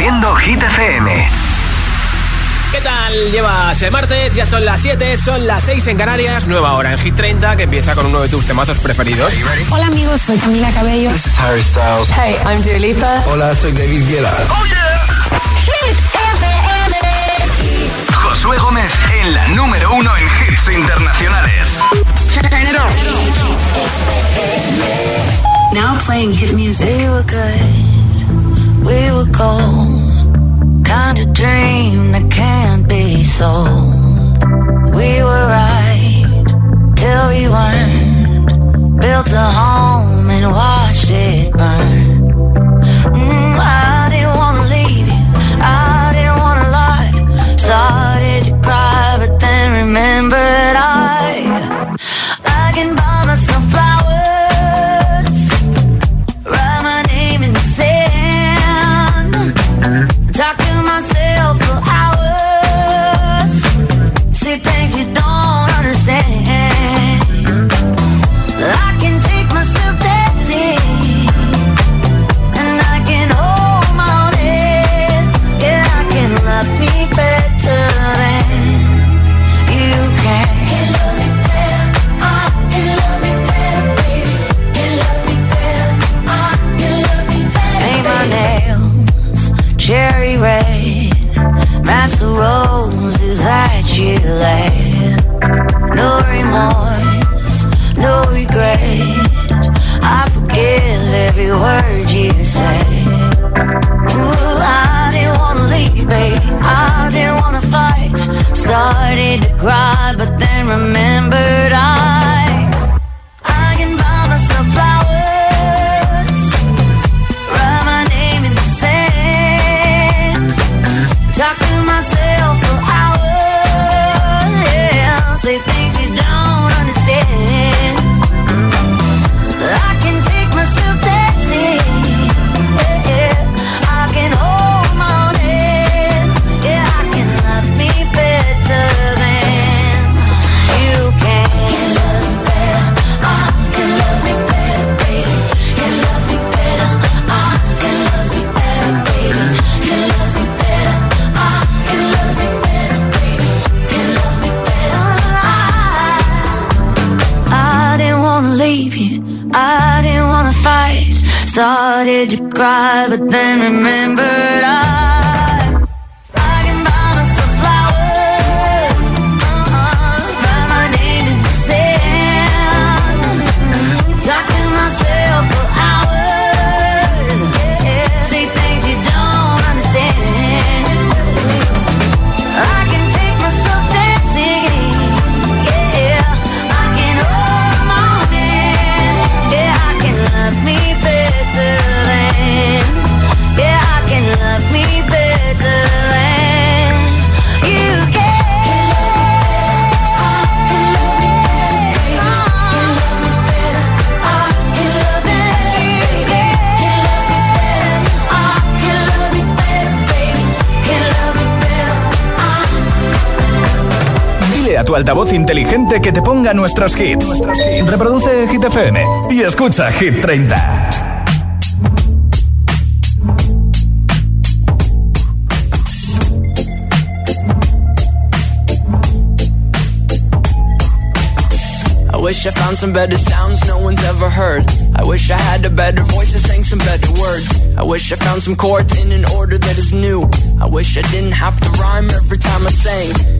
Haciendo Hit FM. ¿Qué tal? Llevas el martes, ya son las 7, son las 6 en Canarias, nueva hora en Hit 30 que empieza con uno de tus temazos preferidos. Hola amigos, soy Camila Cabello. This is Harry Styles. Hey, I'm Dua Lipa. Hola, soy David Guetta. Oh yeah. Hit FM. Josué Gómez en la número uno en hits internacionales. Turn it on. Now playing hit music. We were good. We were gold. kind of dream that can't be sold. We were right till we weren't. Built a home and watched it burn. Mm, I didn't wanna leave you. I didn't wanna lie. Started to cry, but then remembered no remorse. Que te ponga nuestros hits. Reproduce Hit FM y escucha Hit 30. I wish I found some better sounds no one's ever heard. I wish I had a better voice that sang some better words. I wish I found some chords in an order that is new. I wish I didn't have to rhyme every time I sang.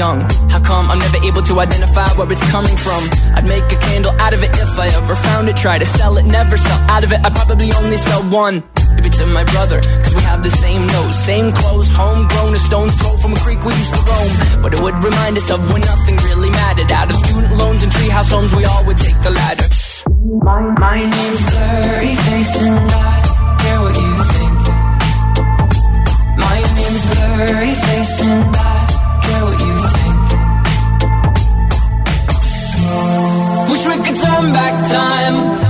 young. How come I'm never able to to identify where it's coming from. I'd make a candle out of it if I ever found it. Try to sell it, never sell out of it. I'd probably only sell one. Maybe to my brother, cause we have the same nose, same clothes, homegrown, a stone's throw from a creek we used to roam. But it would remind us of when nothing really mattered. Out of student loans and treehouse homes, we all would take the ladder. My, my name's Blurry Face and I care what you think. My name's Blurry Face and I care what you think. Wish we could turn back time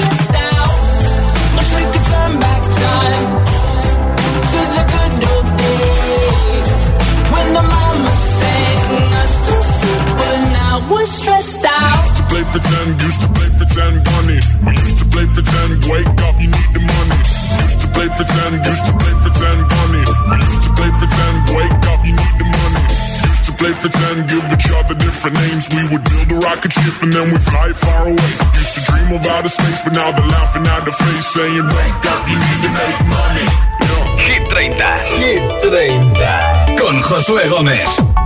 pretend, used to play pretend, bunny. We used to play pretend, wake up, you need the money. Used to play pretend, used to play pretend, bunny. We used to play pretend, wake up, you need the money. Used to play pretend, give each other different names. We would build a rocket ship and then we fly far away. Used to dream of outer space, but now they're laughing at the face, saying, wake up, you need to make money. Yeah. Hit 30. Hit 30. Con Josué Gómez.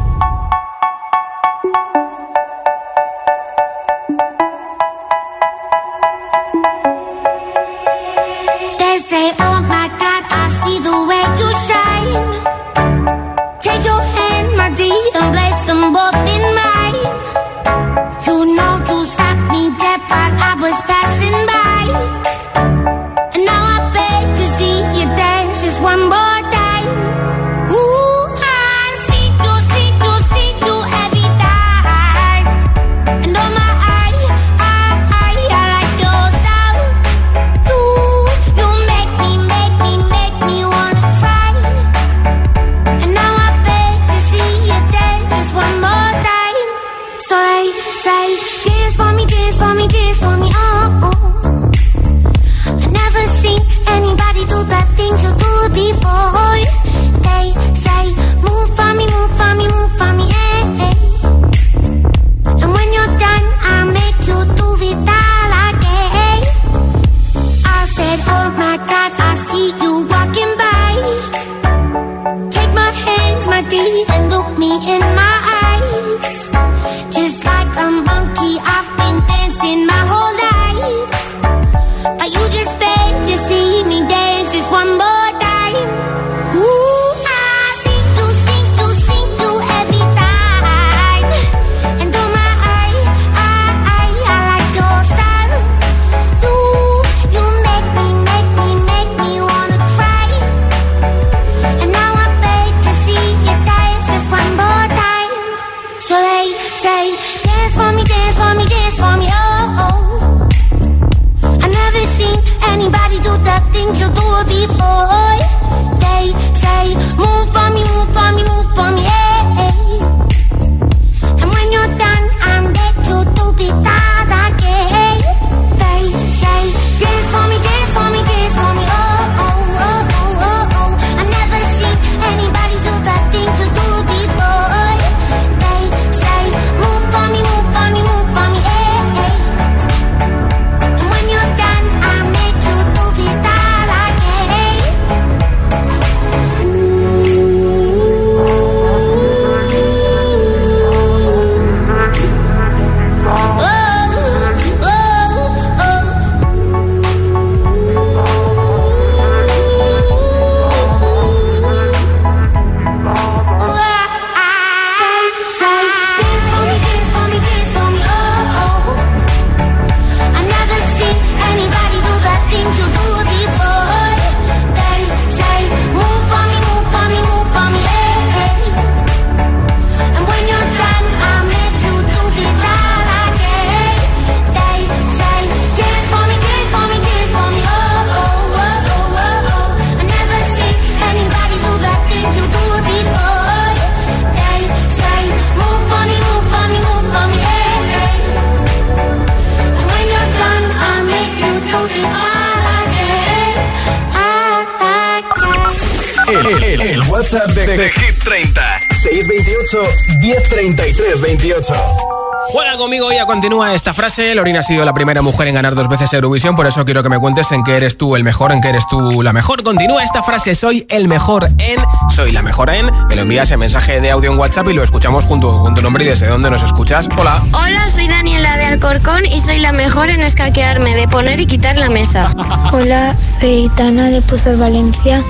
Continúa esta frase. Lorina ha sido la primera mujer en ganar dos veces Eurovisión, por eso quiero que me cuentes en qué eres tú el mejor, en qué eres tú la mejor. Continúa esta frase, soy el mejor en, soy la mejor en. Me lo envías en mensaje de audio en WhatsApp y lo escuchamos junto con tu nombre y desde dónde nos escuchas. Hola. Hola, soy Daniela de Alcorcón y soy la mejor en escaquearme, de poner y quitar la mesa. Hola, soy Tana de Pozos Valencia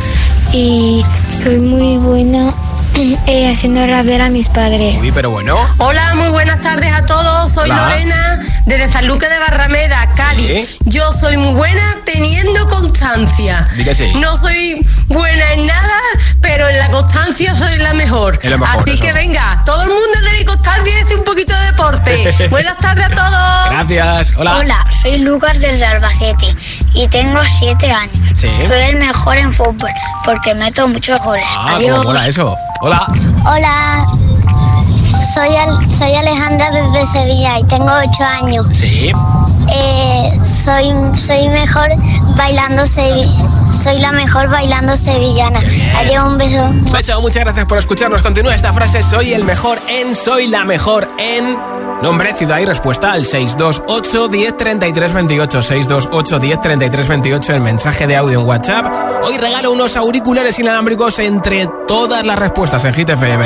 y soy muy buena eh, haciendo rapear a mis padres. Sí, pero bueno. Hola, muy buenas tardes a todos. Soy Hola. Lorena desde San Lucas de Barrameda, Cádiz. Sí. Yo soy muy buena teniendo constancia. No soy buena en nada, pero en la constancia soy la mejor. Así eso. que venga, todo el mundo tenéis constancia y hace un poquito de deporte. buenas tardes a todos. Gracias. Hola. Hola, soy Lucas desde Albacete y tengo 7 años. Sí. Soy el mejor en fútbol porque meto muchos goles. Ah, cómo Adiós. mola eso. Hola. Hola, soy, Al- soy Alejandra desde Sevilla y tengo 8 años. Sí. Eh, soy, soy mejor bailando sevi- soy la mejor bailando sevillana. Adiós, un beso. Beso, muchas gracias por escucharnos. Continúa esta frase, soy el mejor en, soy la mejor en... Nombre, ciudad y respuesta al 628 10 33 28 628 10 33 28 el mensaje de audio en WhatsApp. Hoy regalo unos auriculares inalámbricos entre todas las respuestas en Hit FM.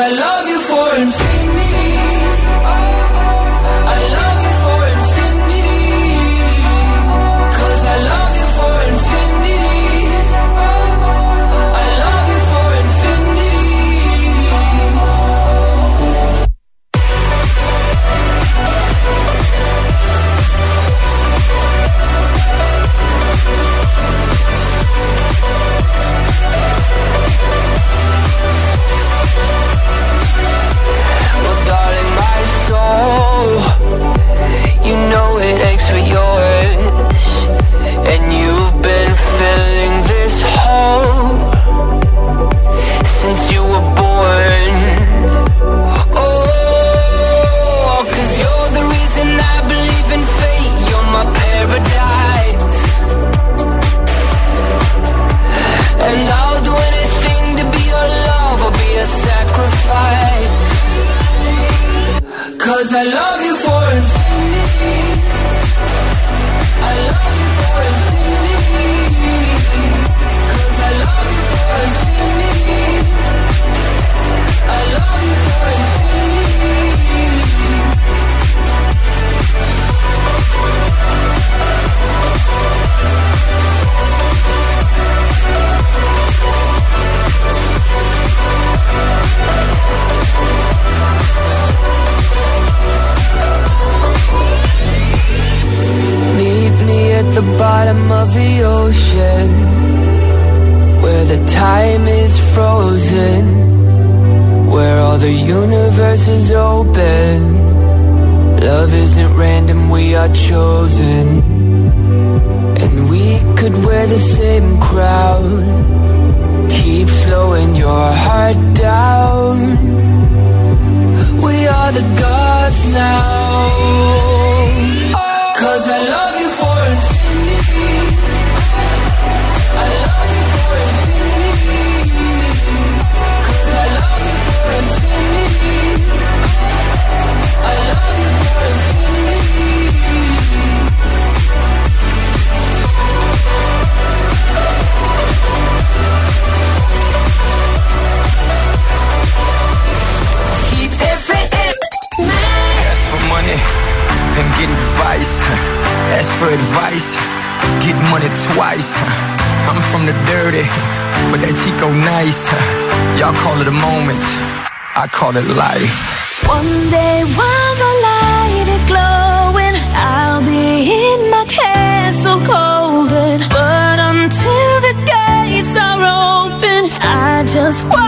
alone. won it twice. I'm from the dirty, but that Chico nice. Y'all call it a moment, I call it life. One day while the light is glowing, I'll be in my castle golden. But until the gates are open, I just want.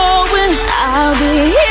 I'll be in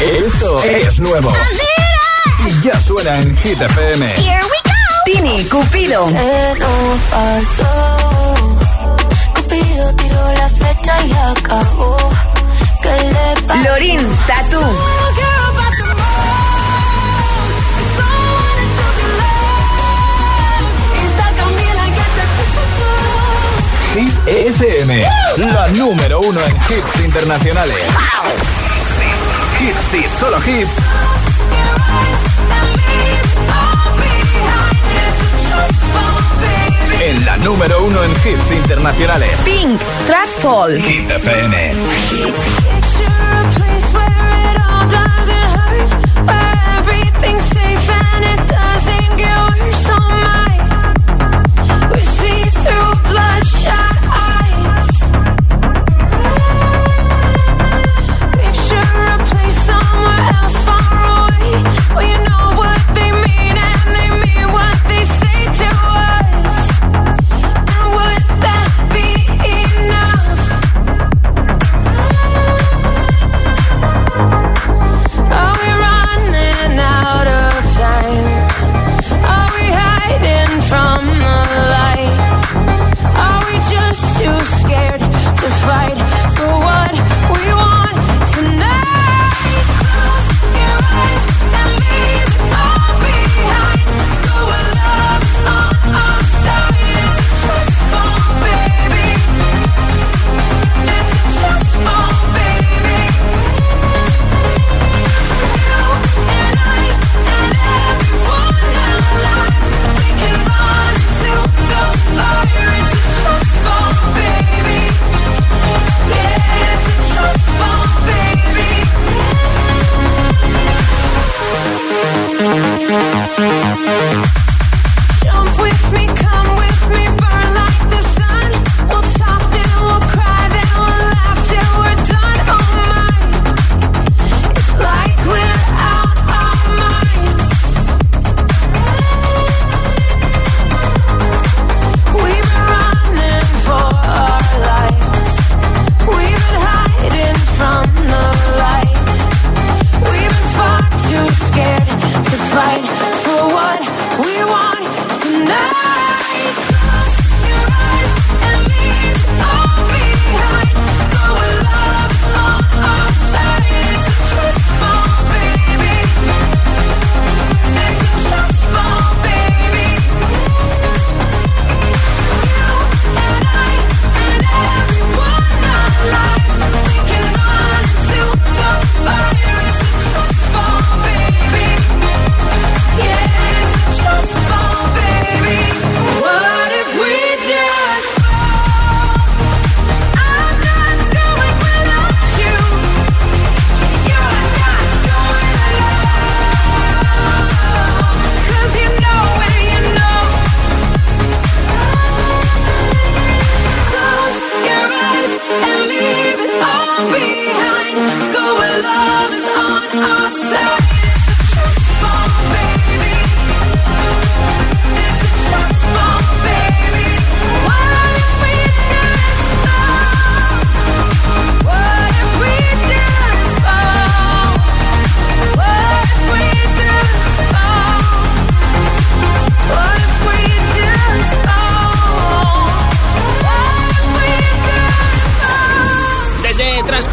Esto es nuevo. Y ya suena en Hit FM. Here we go. Tini Cupido. FM. La número uno en hits internacionales. Hits y solo hits. En la número uno en hits internacionales. Pink. Trash Fall. Hit FM. Picture somewhere far away, where you know what they mean and they mean what they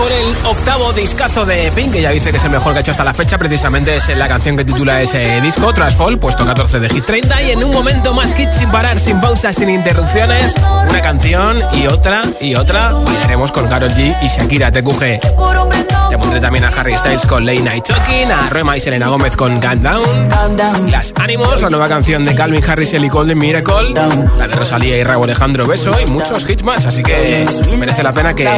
Trashfall, el octavo discazo de Pink, que ya dice que es el mejor que ha hecho hasta la fecha, precisamente es la canción que titula ese disco, Trashfall, puesto 14 de Hit 30, y en un momento más hit sin parar, sin pausas, sin interrupciones, una canción y otra y otra, bailaremos con Karol G y Shakira TQG. Te pondré también a Harry Styles con Late Night Talking, a Rema y Selena Gómez con Calm Down, Las Ánimos, la nueva canción de Calvin Harris y Ellie Cole de Miracle, la de Rosalía y Raúl Alejandro Beso y muchos hits más, así que merece la pena que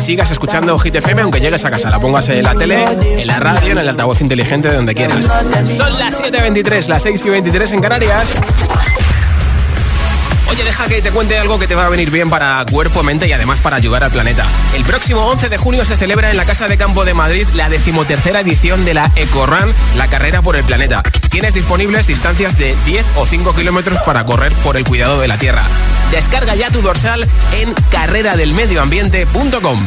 sigas escuchando Hit FM aunque llegues a casa, la pongas en la tele, en la radio, en el altavoz inteligente, de donde quieras. Son las 7.23, las 6 y 23 en Canarias. Oye, deja que te cuente algo que te va a venir bien para cuerpo, mente y además para ayudar al planeta. El próximo 11 de junio se celebra en la Casa de Campo de Madrid la decimotercera edición de la EcoRun, la carrera por el planeta. Tienes disponibles distancias de 10 o 5 kilómetros para correr por el cuidado de la Tierra. Descarga ya tu dorsal en carreradelmedioambiente.com.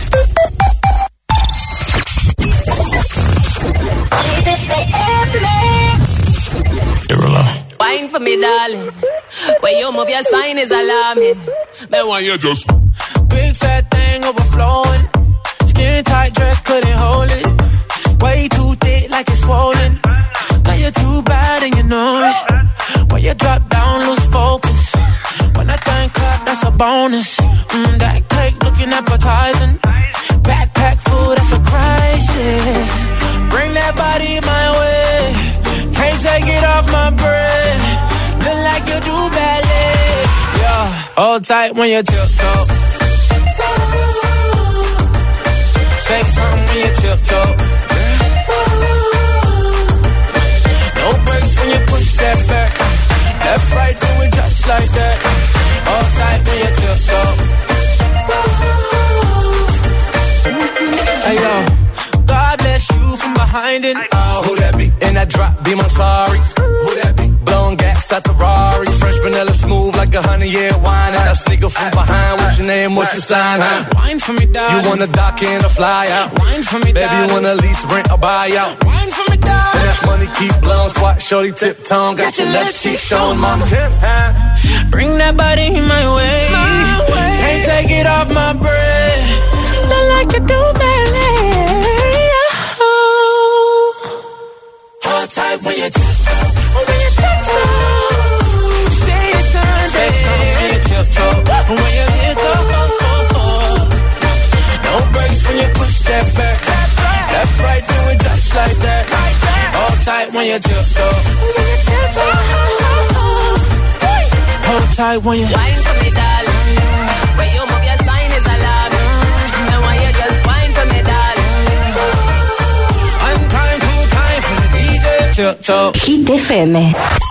Wine for me, darling. When you move your spine is alarming. Then why you just Big fat thing overflowing. Tight when you tiptoe. Say something when you tiptoe. No breaks when you push that back. Left, right, do it just like that. Hold tight when you tiptoe. Hey yo, God bless you from behind it. Oh, who that be? And that drop, be my sorry. Who that be? Blowing gas at the Rari. Fresh vanilla smooth like a honey year wine. And that sneaker from behind. What's your name? What's your sign? Huh? Wine for me, dog. You wanna dock in or fly out? Wine for me, Baby, you wanna lease, rent or buy out? Wine for me, dog. That money keep blowing. Swat, shorty, tip tongue. Got, your left cheek showing, mama. Tip, huh? Bring that body my way. my way. Can't take it off my breath. Look like you do, baby. Hold tight when you tiptoe. When you You tiptoe. When you tiptoe. No breaks when you push that back. Left, right, do it just like that. Hold tight when you tiptoe. When you tiptoe. Hold tight when you. Wine for me, darling. When you move your spine is alarming. And when you just wine for me, darling. One time, two time for the DJ. Tiptoe. Hit FM.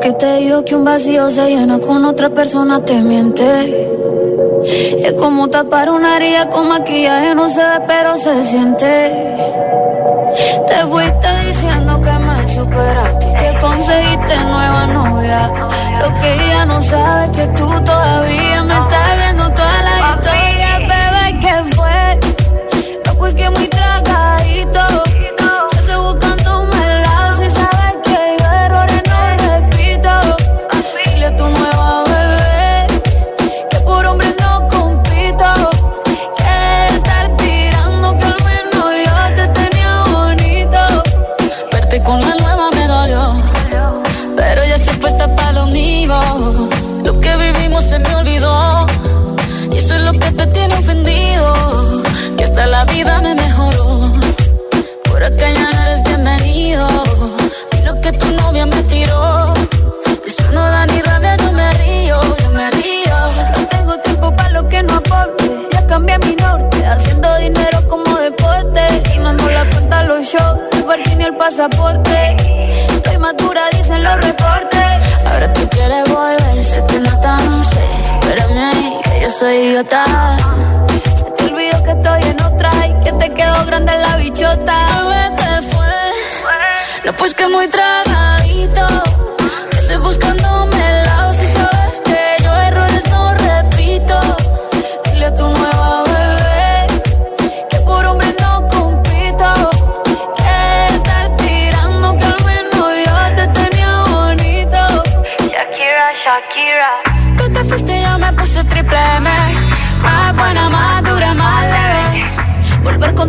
Que te dijo que un vacío se llena con otra persona te miente. Es como tapar una herida con maquillaje, no se ve pero se siente. Te fuiste diciendo que me superaste y que conseguiste nueva novia. Lo que ella no sabe es que tú todavía me estás viendo toda la historia, bebé, ¿qué fue? No, pues que muy tragadito. un show, porque ni el pasaporte. Estoy madura, dicen los reportes. Ahora tú quieres volver, se te nota, no sé. Pero hey, que yo soy idiota. Se te olvidó que estoy en otra y que te quedó grande la bichota. Bebé, te fue. No, pues que muy tragadito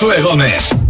Josué Gómez.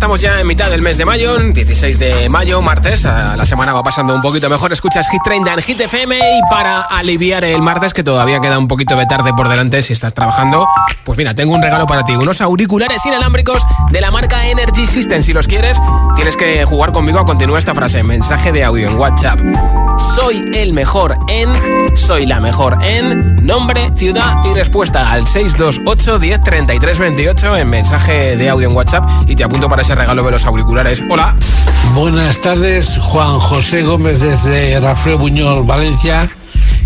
Estamos ya en mitad del mes de mayo, 16 de mayo, martes. La semana va pasando un poquito mejor. Escuchas Hit 30 en Hit FM y para aliviar el martes, que todavía queda un poquito de tarde por delante si estás trabajando, pues mira, tengo un regalo para ti. Unos auriculares inalámbricos de la marca Energy System. Si los quieres, tienes que jugar conmigo a continuar esta frase. Mensaje de audio en WhatsApp. Soy el mejor en, soy la mejor en nombre, ciudad y respuesta al 628 10 33 28 en mensaje de audio en WhatsApp y te apunto para ese regalo de los auriculares. Hola. Buenas tardes, Juan José Gómez desde Rafael Buñol, Valencia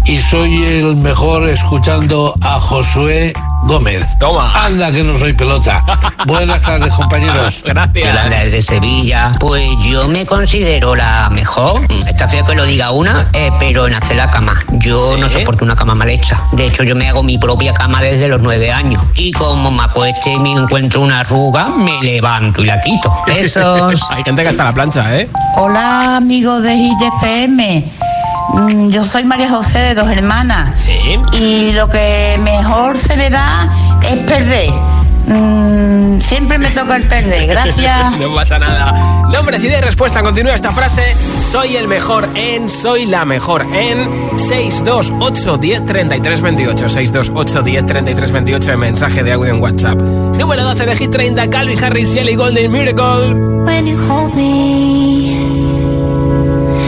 y soy el mejor escuchando a Josué Gómez. Toma. Anda que no soy pelota. Buenas tardes, compañeros. Gracias. Yolanda de Sevilla. Pues yo me considero la mejor. Está feo que lo diga una, eh, pero en hacer la cama. Yo ¿Sí? no soporto una cama mal hecha. De hecho, yo me hago mi propia cama desde los nueve años. Y como me acueste y me encuentro una arruga, me levanto y la quito. Besos. Hay gente que está a la plancha, ¿eh? Hola amigos de Hit FM. Mm, Yo soy María José de dos hermanas. Sí. Y lo que mejor se me da es perder. Mm, siempre me toca el perder. Gracias. no pasa nada. Nombre, ciudad y respuesta. Continúa esta frase. Soy el mejor en, soy la mejor en 628 10 33 28. 628 10 33 28 en mensaje de audio en WhatsApp. Número 12 de Hit 30, Calvin Harris y Ellie Golden Miracle. When you hold me,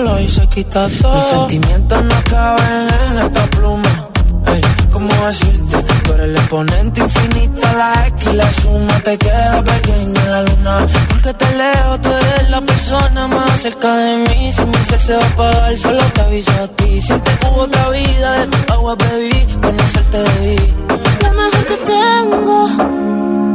solos y se quita todo. Mis sentimientos no caben en esta pluma. Ey, ¿cómo decirte? Tú eres el exponente infinito, la X y la suma te queda pequeña en la luna. Porque te leo, tú eres la persona más cerca de mí. Si mi ser se va a apagar, solo te aviso a ti. Siente que hubo otra vida, de tu agua bebí, conocerte debí. Lo mejor que tengo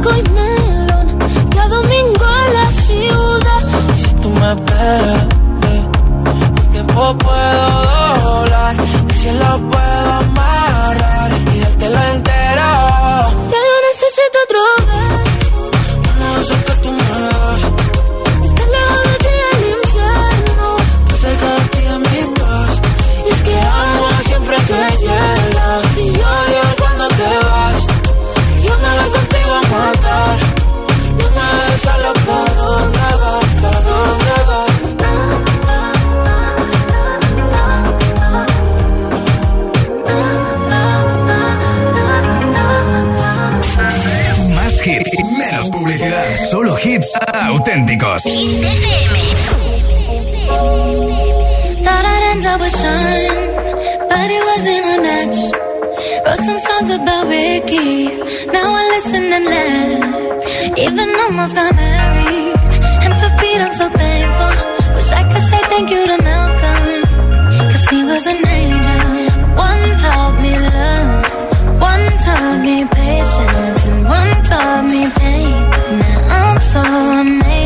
tabaco y melón cada domingo en la ciudad Si tú me esperas, el tiempo puedo doblar. El cielo puedo auténticos. Thought I'd end up with Sean, but it wasn't a match. Wrote some songs about Ricky, now I listen and laugh. Even almost got married, and for Pete I'm so thankful. Wish I could say thank you to Malcolm, cause he was an angel. One taught me love, one taught me patience, and one taught me pain. Now I'm so amazing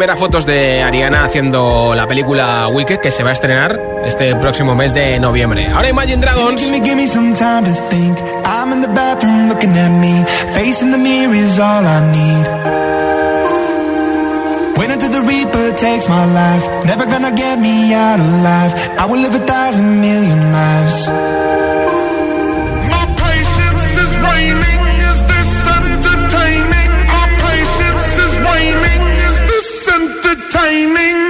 primeras fotos de Ariana haciendo la película Wicked, que se va a estrenar este próximo mes de noviembre. Ahora Imagine Dragons. I'm in the bathroom looking at me. timing.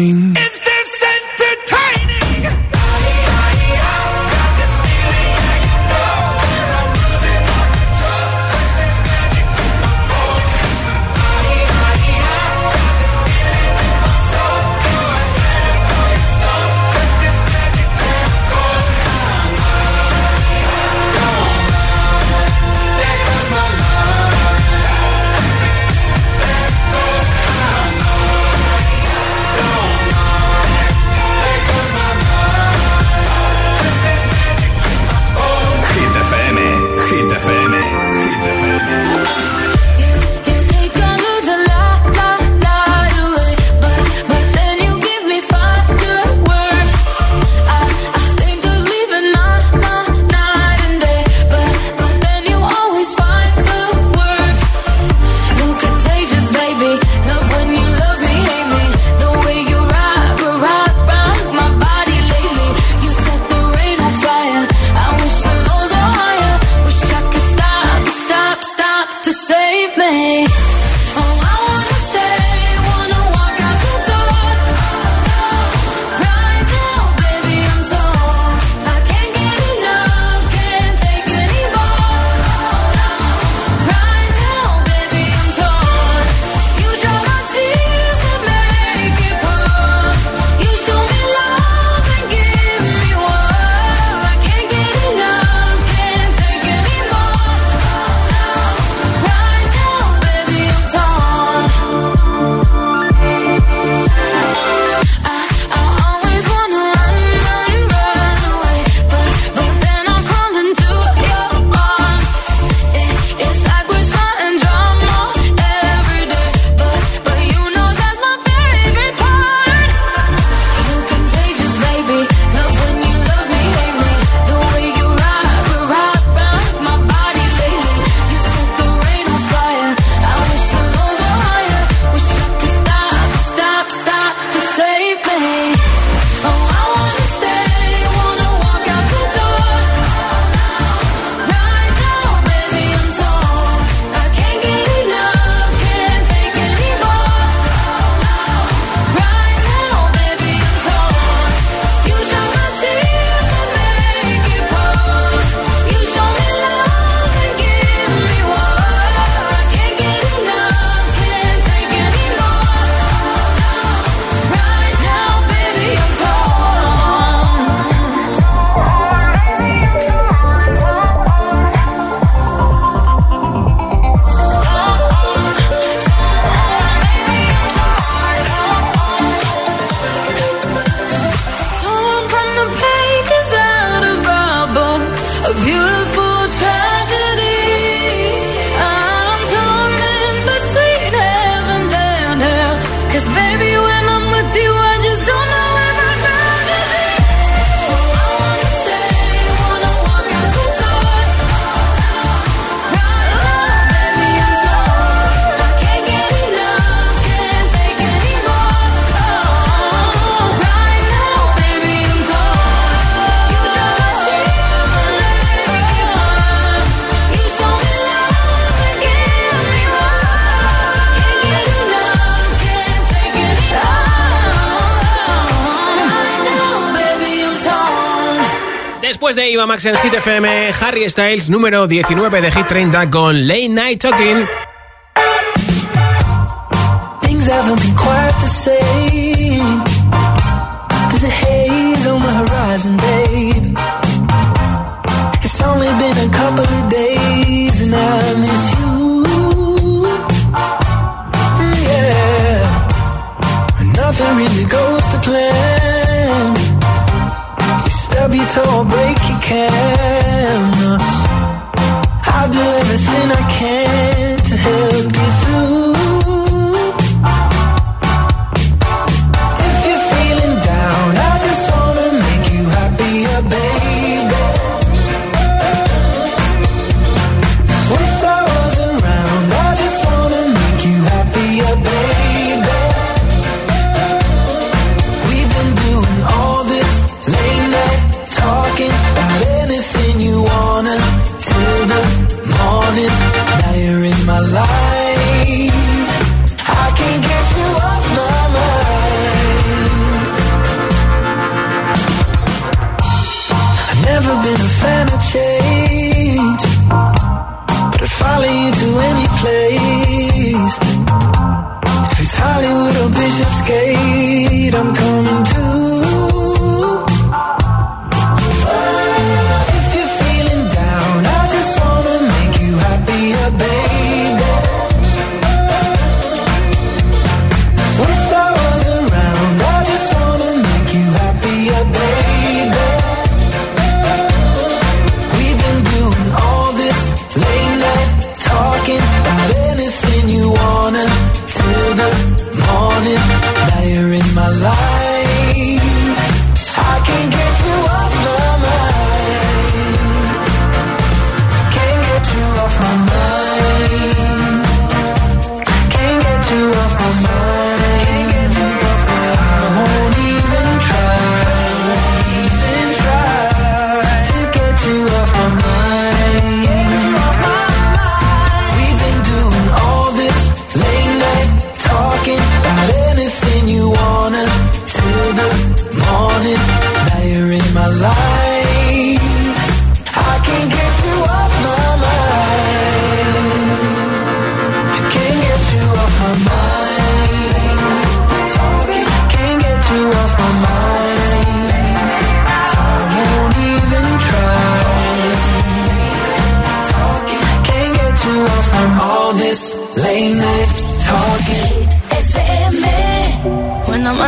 be Max en Hit FM, Harry Styles, número 19 de Hit 30 con Late Night Talking.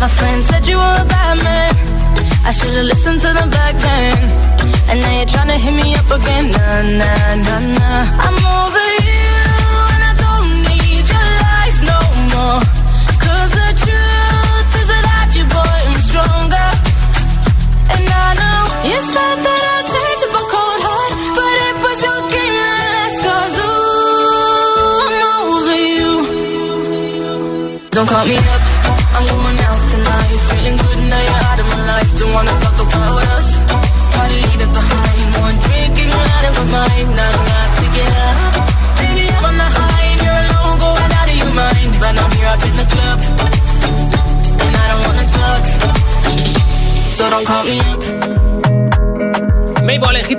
My friend said you were a bad man. I should've listened to them back then. And now you're trying to hit me up again. Nah, nah, nah, nah. I'm over you, and I don't need your lies no more. Cause the truth is without you, boy, I'm stronger. And I know you said that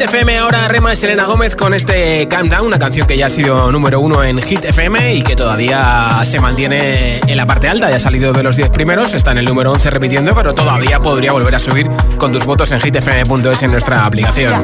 FM. Ahora Rema y Selena Gómez con este Countdown, una canción que ya ha sido número uno en Hit FM y que todavía se mantiene en la parte alta. Ya ha salido de los 10 primeros, está en el número 11 repitiendo, pero todavía podría volver a subir con tus votos en hitfm.es en nuestra aplicación.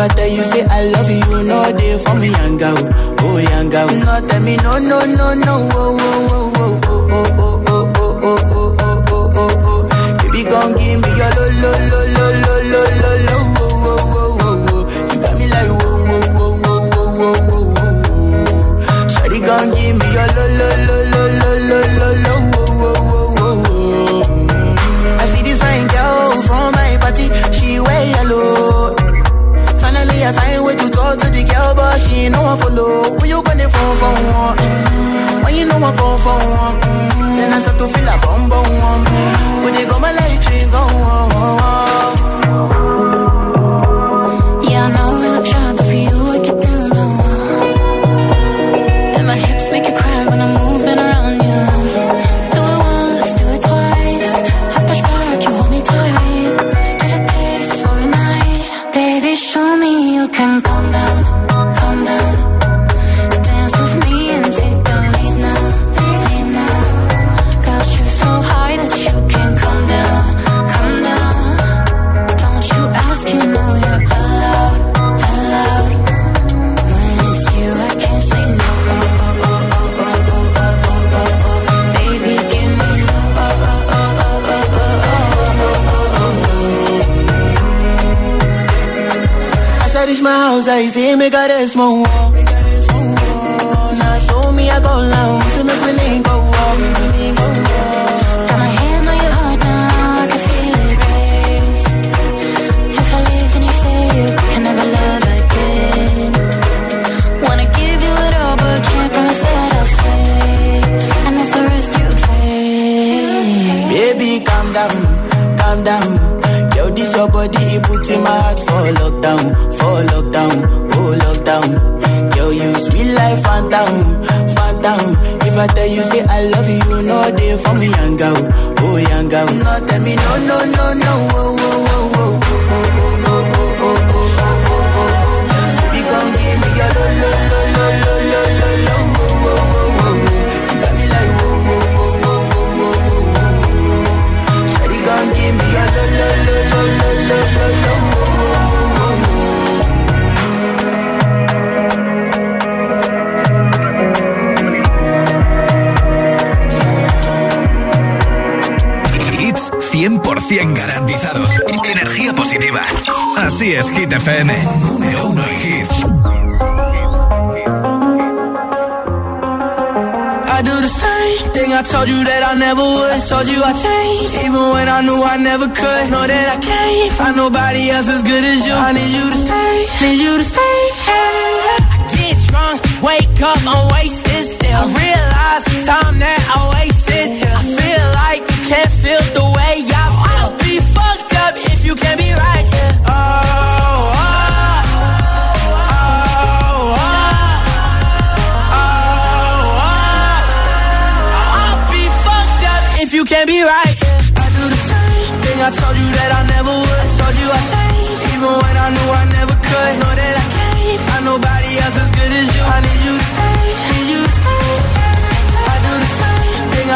I tell you, say I love you, know they for me, girl, oh girl. No, tell me, no, no, no, no, oh, oh, oh, oh, oh, oh, oh, oh, oh, oh, oh, oh, oh, oh. Baby, gon' give me your lo, lo, lo, lo, lo, lo, lo, lo, oh, oh, oh, oh, oh. You got me like, whoa, whoa, whoa, whoa, whoa, whoa, whoa, whoa. Shawty gon' give me your lo, lo, lo, lo, lo, lo, lo, lo, oh, oh, oh, oh, oh. I see this fine girl from my party, she wear yellow. Find way to the girl, but she ain't no one follow. Who you gonna phone for one? Mm, When you know I come for one, mm, then I start to feel a bum bum one. When they go my light, you go on. crazy, me got a girl. No, tell me, no, no, no, no, Energía positiva. Así es, Hit FM. Número uno en hits. I do the same thing I told you that I never would. Told you I changed, even when I knew I never could. Know that I can't find nobody else as good as you. I need you to stay, need you to stay. I get drunk, wake up,